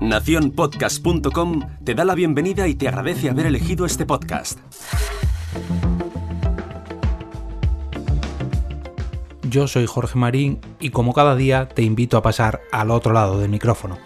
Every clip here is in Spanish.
Naciónpodcast.com te da la bienvenida y te agradece haber elegido este podcast. Yo soy Jorge Marín y como cada día te invito a pasar al otro lado del micrófono.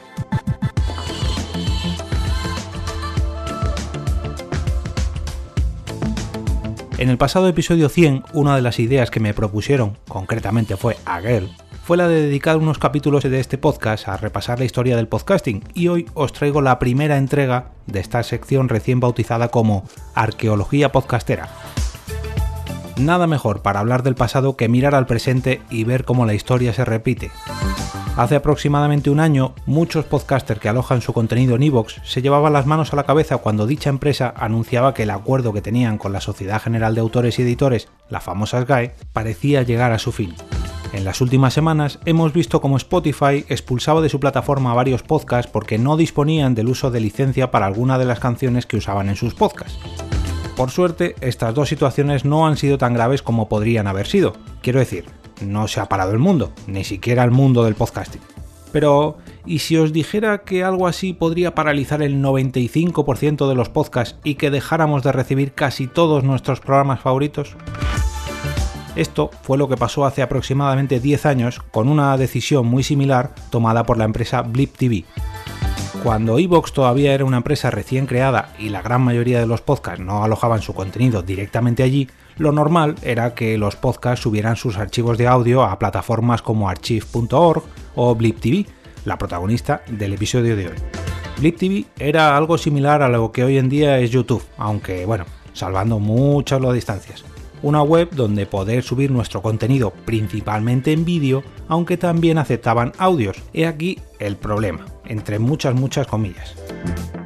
En el pasado episodio 100, una de las ideas que me propusieron, concretamente fue a Girl, fue la de dedicar unos capítulos de este podcast a repasar la historia del podcasting y hoy os traigo la primera entrega de esta sección recién bautizada como Arqueología Podcastera. Nada mejor para hablar del pasado que mirar al presente y ver cómo la historia se repite. Hace aproximadamente un año, muchos podcasters que alojan su contenido en iVoox se llevaban las manos a la cabeza cuando dicha empresa anunciaba que el acuerdo que tenían con la Sociedad General de Autores y Editores, la famosa SGAE, parecía llegar a su fin. En las últimas semanas hemos visto cómo Spotify expulsaba de su plataforma varios podcasts porque no disponían del uso de licencia para alguna de las canciones que usaban en sus podcasts. Por suerte, estas dos situaciones no han sido tan graves como podrían haber sido. Quiero decir, no se ha parado el mundo, ni siquiera el mundo del podcasting. Pero, ¿y si os dijera que algo así podría paralizar el 95% de los podcasts y que dejáramos de recibir casi todos nuestros programas favoritos? Esto fue lo que pasó hace aproximadamente 10 años con una decisión muy similar tomada por la empresa Blip TV. Cuando Evox todavía era una empresa recién creada y la gran mayoría de los podcasts no alojaban su contenido directamente allí, lo normal era que los podcasts subieran sus archivos de audio a plataformas como archive.org o Blip TV, la protagonista del episodio de hoy. Blip TV era algo similar a lo que hoy en día es YouTube, aunque bueno, salvando muchas las distancias. Una web donde poder subir nuestro contenido principalmente en vídeo, aunque también aceptaban audios. He aquí el problema, entre muchas muchas comillas.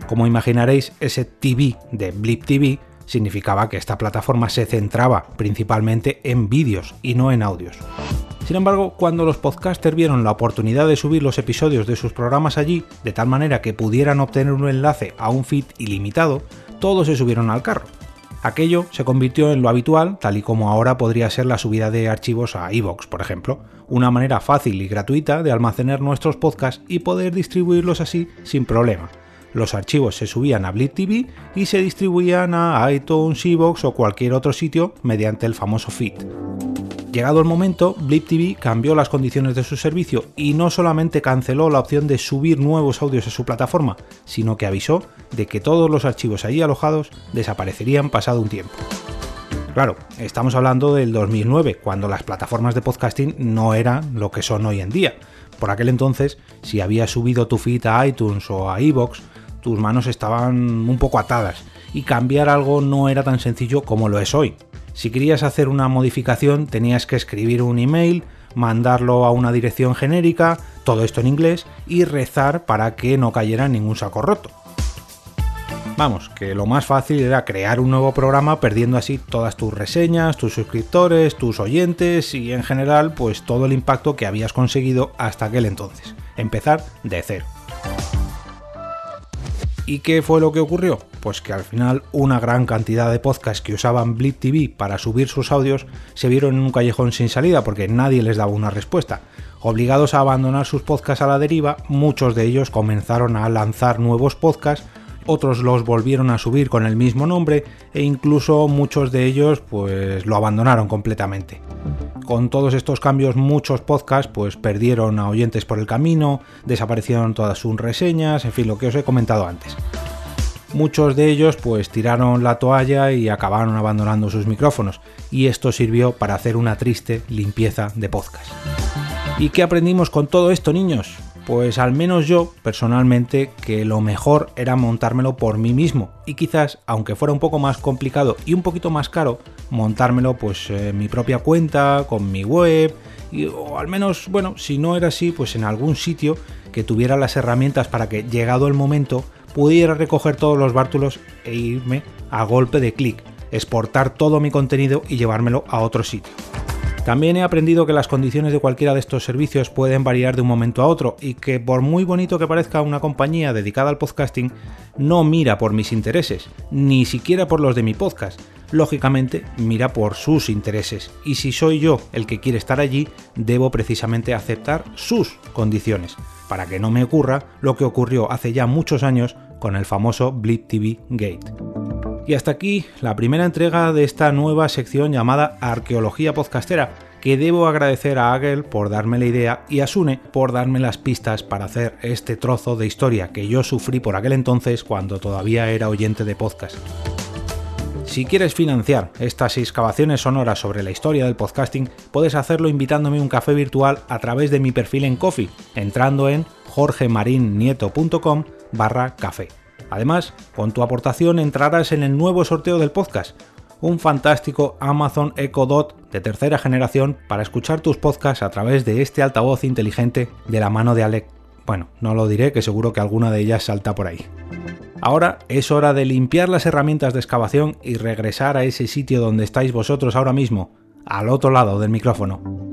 Como imaginaréis, ese TV de Blip TV significaba que esta plataforma se centraba principalmente en vídeos y no en audios. Sin embargo, cuando los podcasters vieron la oportunidad de subir los episodios de sus programas allí, de tal manera que pudieran obtener un enlace a un feed ilimitado, todos se subieron al carro. Aquello se convirtió en lo habitual, tal y como ahora podría ser la subida de archivos a iVoox, por ejemplo, una manera fácil y gratuita de almacenar nuestros podcasts y poder distribuirlos así sin problema, los archivos se subían a Blip TV y se distribuían a iTunes, Evox o cualquier otro sitio mediante el famoso feed. Llegado el momento, Blip TV cambió las condiciones de su servicio y no solamente canceló la opción de subir nuevos audios a su plataforma, sino que avisó de que todos los archivos allí alojados desaparecerían pasado un tiempo. Claro, estamos hablando del 2009, cuando las plataformas de podcasting no eran lo que son hoy en día. Por aquel entonces, si habías subido tu feed a iTunes o a iVoox, tus manos estaban un poco atadas y cambiar algo no era tan sencillo como lo es hoy. Si querías hacer una modificación tenías que escribir un email, mandarlo a una dirección genérica, todo esto en inglés, y rezar para que no cayera ningún saco roto. Vamos, que lo más fácil era crear un nuevo programa perdiendo así todas tus reseñas, tus suscriptores, tus oyentes y en general pues todo el impacto que habías conseguido hasta aquel entonces. Empezar de cero. ¿Y qué fue lo que ocurrió? Pues que al final una gran cantidad de podcasts que usaban Blip TV para subir sus audios se vieron en un callejón sin salida porque nadie les daba una respuesta. Obligados a abandonar sus podcasts a la deriva, muchos de ellos comenzaron a lanzar nuevos podcasts, otros los volvieron a subir con el mismo nombre e incluso muchos de ellos pues lo abandonaron completamente. Con todos estos cambios muchos podcasts pues perdieron a oyentes por el camino, desaparecieron todas sus reseñas, en fin, lo que os he comentado antes. Muchos de ellos pues tiraron la toalla y acabaron abandonando sus micrófonos, y esto sirvió para hacer una triste limpieza de podcast. ¿Y qué aprendimos con todo esto, niños? Pues al menos yo, personalmente, que lo mejor era montármelo por mí mismo. Y quizás, aunque fuera un poco más complicado y un poquito más caro, montármelo pues en mi propia cuenta, con mi web, y, o al menos, bueno, si no era así, pues en algún sitio que tuviera las herramientas para que, llegado el momento, pudiera recoger todos los bártulos e irme a golpe de clic, exportar todo mi contenido y llevármelo a otro sitio. También he aprendido que las condiciones de cualquiera de estos servicios pueden variar de un momento a otro y que por muy bonito que parezca una compañía dedicada al podcasting, no mira por mis intereses, ni siquiera por los de mi podcast. Lógicamente, mira por sus intereses y si soy yo el que quiere estar allí, debo precisamente aceptar sus condiciones para que no me ocurra lo que ocurrió hace ya muchos años con el famoso Blip TV Gate. Y hasta aquí la primera entrega de esta nueva sección llamada Arqueología Podcastera, que debo agradecer a Agel por darme la idea y a Sune por darme las pistas para hacer este trozo de historia que yo sufrí por aquel entonces cuando todavía era oyente de podcast. Si quieres financiar estas excavaciones sonoras sobre la historia del podcasting, puedes hacerlo invitándome a un café virtual a través de mi perfil en Coffee, entrando en jorgemarinieto.com barra café. Además, con tu aportación entrarás en el nuevo sorteo del podcast, un fantástico Amazon Echo Dot de tercera generación para escuchar tus podcasts a través de este altavoz inteligente de la mano de Alec. Bueno, no lo diré, que seguro que alguna de ellas salta por ahí. Ahora es hora de limpiar las herramientas de excavación y regresar a ese sitio donde estáis vosotros ahora mismo, al otro lado del micrófono.